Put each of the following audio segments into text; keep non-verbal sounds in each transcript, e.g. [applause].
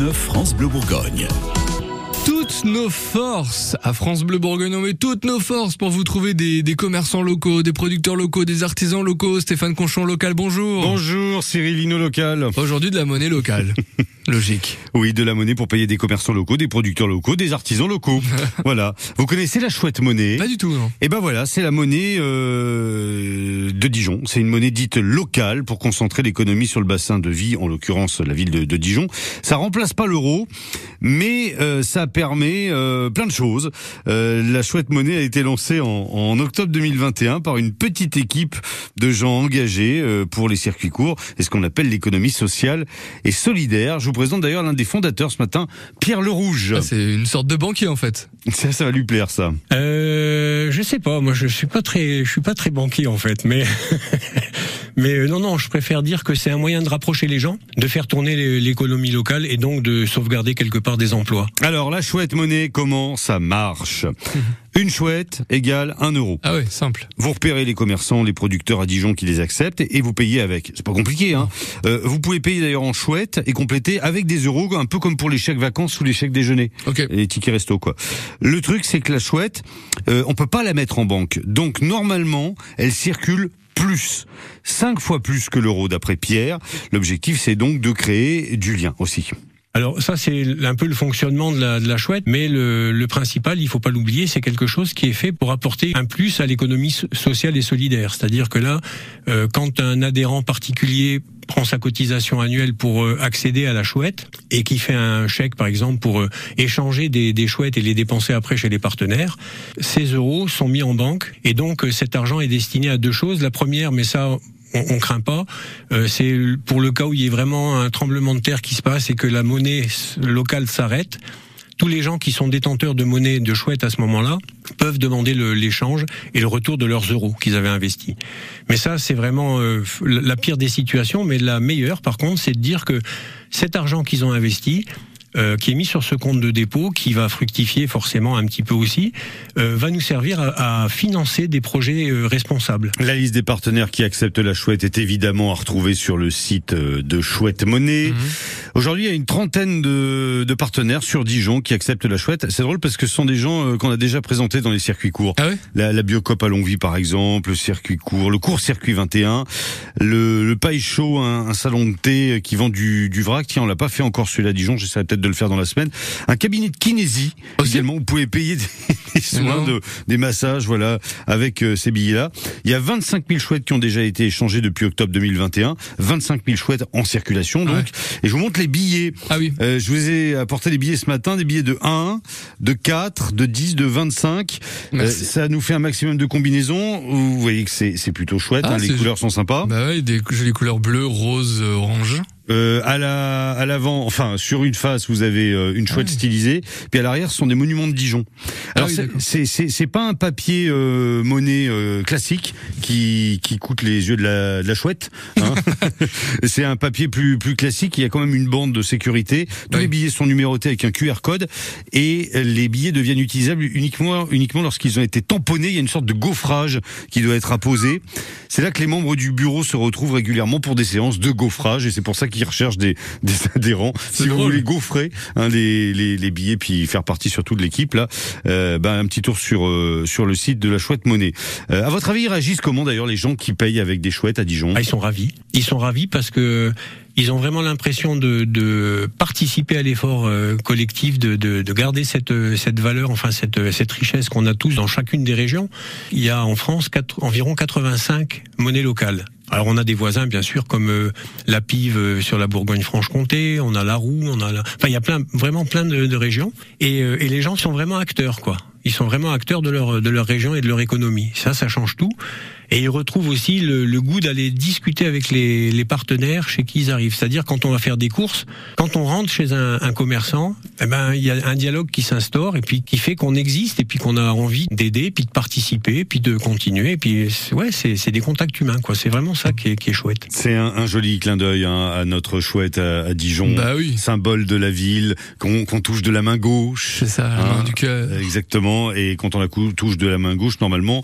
6-9 France Bleu Bourgogne toutes nos forces à France Bleu Bourgogne. On met toutes nos forces pour vous trouver des, des, commerçants locaux, des producteurs locaux, des artisans locaux. Stéphane Conchon local, bonjour. Bonjour Cyril Lino local. Aujourd'hui de la monnaie locale. [laughs] Logique. Oui, de la monnaie pour payer des commerçants locaux, des producteurs locaux, des artisans locaux. [laughs] voilà. Vous connaissez la chouette monnaie? Pas du tout, non. Eh ben voilà, c'est la monnaie euh, de Dijon. C'est une monnaie dite locale pour concentrer l'économie sur le bassin de vie, en l'occurrence la ville de, de, Dijon. Ça remplace pas l'euro, mais euh, ça permet euh, plein de choses. Euh, la chouette monnaie a été lancée en, en, octobre 2021 par une petite équipe de gens engagés pour les circuits courts et ce qu'on appelle l'économie sociale et solidaire. Je vous présente d'ailleurs l'un des fondateurs ce matin, Pierre Le Rouge. Ah, c'est une sorte de banquier en fait. [laughs] Ça, ça va lui plaire ça. Euh, je sais pas. Moi, je suis pas très, je suis pas très banquier en fait, mais. [laughs] Mais euh, non, non, je préfère dire que c'est un moyen de rapprocher les gens, de faire tourner l'économie locale et donc de sauvegarder quelque part des emplois. Alors, la chouette monnaie, comment ça marche [laughs] Une chouette égale un euro. Ah oui, simple. Vous repérez les commerçants, les producteurs à Dijon qui les acceptent et vous payez avec. C'est pas compliqué, hein. Euh, vous pouvez payer d'ailleurs en chouette et compléter avec des euros, un peu comme pour les chèques vacances ou les chèques déjeuner. Okay. Les tickets resto, quoi. Le truc, c'est que la chouette, euh, on peut pas la mettre en banque. Donc, normalement, elle circule plus, cinq fois plus que l'euro d'après Pierre. L'objectif, c'est donc de créer du lien aussi. Alors ça c'est un peu le fonctionnement de la, de la chouette, mais le, le, principal, il faut pas l'oublier, c'est quelque chose qui est fait pour apporter un plus à l'économie sociale et solidaire. C'est-à-dire que là, euh, quand un adhérent particulier prend sa cotisation annuelle pour euh, accéder à la chouette et qui fait un chèque par exemple pour euh, échanger des, des, chouettes et les dépenser après chez les partenaires, ces euros sont mis en banque et donc euh, cet argent est destiné à deux choses. La première, mais ça on, on craint pas. Euh, c'est pour le cas où il y ait vraiment un tremblement de terre qui se passe et que la monnaie locale s'arrête. Tous les gens qui sont détenteurs de monnaie de chouette à ce moment-là peuvent demander l'échange et le retour de leurs euros qu'ils avaient investis. Mais ça, c'est vraiment euh, la pire des situations. Mais la meilleure, par contre, c'est de dire que cet argent qu'ils ont investi, euh, qui est mis sur ce compte de dépôt, qui va fructifier forcément un petit peu aussi, euh, va nous servir à, à financer des projets euh, responsables. La liste des partenaires qui acceptent la chouette est évidemment à retrouver sur le site de Chouette Monnaie. Mmh. Aujourd'hui, il y a une trentaine de, de, partenaires sur Dijon qui acceptent la chouette. C'est drôle parce que ce sont des gens qu'on a déjà présentés dans les circuits courts. Ah ouais? La, la Biocop à Longvie, par exemple, le circuit court, le court circuit 21, le, le Paille Chaud, un, un, salon de thé qui vend du, du vrac. Tiens, on l'a pas fait encore celui-là à Dijon. J'essaierai peut-être de le faire dans la semaine. Un cabinet de kinésie Aussi également. Vous pouvez payer des, [laughs] des soins, de, des massages, voilà, avec euh, ces billets-là. Il y a 25 000 chouettes qui ont déjà été échangées depuis octobre 2021. 25 000 chouettes en circulation, donc. Ouais. Et je vous montre les billets. Ah oui. Euh, je vous ai apporté des billets ce matin, des billets de 1, de 4, de 10, de 25. Euh, ça nous fait un maximum de combinaisons. Vous voyez que c'est plutôt chouette. Ah, hein, les couleurs sont sympas. Bah ouais, des jolies couleurs bleues, roses, orange. Euh, à la à l'avant, enfin sur une face, vous avez euh, une chouette ah oui. stylisée, puis à l'arrière, ce sont des monuments de Dijon. Alors ah oui, c'est pas un papier euh, monnaie euh, classique qui qui coûte les yeux de la, de la chouette. Hein [laughs] c'est un papier plus plus classique. Il y a quand même une bande de sécurité. Tous oui. les billets sont numérotés avec un QR code et les billets deviennent utilisables uniquement uniquement lorsqu'ils ont été tamponnés. Il y a une sorte de gaufrage qui doit être apposé. C'est là que les membres du bureau se retrouvent régulièrement pour des séances de gaufrage et c'est pour ça qu'ils recherchent des, des adhérents. Si drôle. vous voulez gaufrer hein, les, les, les, billets puis faire partie surtout de l'équipe là, euh, ben, un petit tour sur euh, sur le site de la chouette monnaie. Euh, à votre avis, ils réagissent comment d'ailleurs les gens qui payent avec des chouettes à Dijon? Ah, Ils sont ravis. Ils sont ravis parce que ils ont vraiment l'impression de, de, participer à l'effort euh, collectif, de, de, de, garder cette, cette valeur, enfin cette, cette richesse qu'on a tous dans chacune des régions. Il y a en France 4, environ 85 monnaies locales. Alors on a des voisins bien sûr comme euh, la Pive euh, sur la Bourgogne-Franche-Comté, on a la Roue, on a la... enfin il y a plein vraiment plein de, de régions et, euh, et les gens sont vraiment acteurs quoi. Ils sont vraiment acteurs de leur de leur région et de leur économie. Ça ça change tout. Et ils retrouvent aussi le, le goût d'aller discuter avec les, les, partenaires chez qui ils arrivent. C'est-à-dire quand on va faire des courses, quand on rentre chez un, un commerçant, eh ben il y a un dialogue qui s'instaure et puis qui fait qu'on existe et puis qu'on a envie d'aider, puis de participer, puis de continuer. Et puis ouais, c'est des contacts humains quoi. C'est vraiment ça qui est, qui est chouette. C'est un, un, joli clin d'œil hein, à notre chouette à, à Dijon, bah oui. symbole de la ville qu'on qu touche de la main gauche. C'est ça, la main du cœur. Exactement. Et quand on la touche de la main gauche, normalement,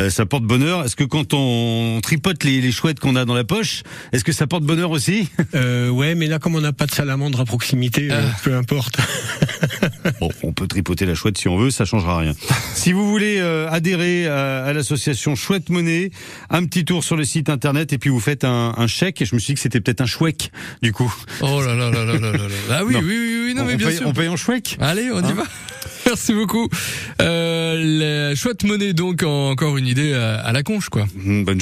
euh, ça porte bonheur. Est-ce que que quand on tripote les, les chouettes qu'on a dans la poche, est-ce que ça porte bonheur aussi [laughs] euh, Ouais, mais là, comme on n'a pas de salamandre à proximité, euh, Ah. peu importe. [laughs] Bon, on peut tripoter la chouette si on veut, ça changera rien. [laughs] si vous voulez euh, adhérer à, à l'association Chouette Monnaie, un petit tour sur le site internet et puis vous faites un, un chèque. Et je me suis dit que c'était peut-être un chouette du coup. Oh là là là là là là là. Ah oui, Non. oui, oui, oui, non, on, mais on bien paye, sûr. on paye en chouette Allez, on y Hein va. Merci beaucoup. Euh, la chouette monnaie, donc, encore une idée à, la conche, quoi. Bonne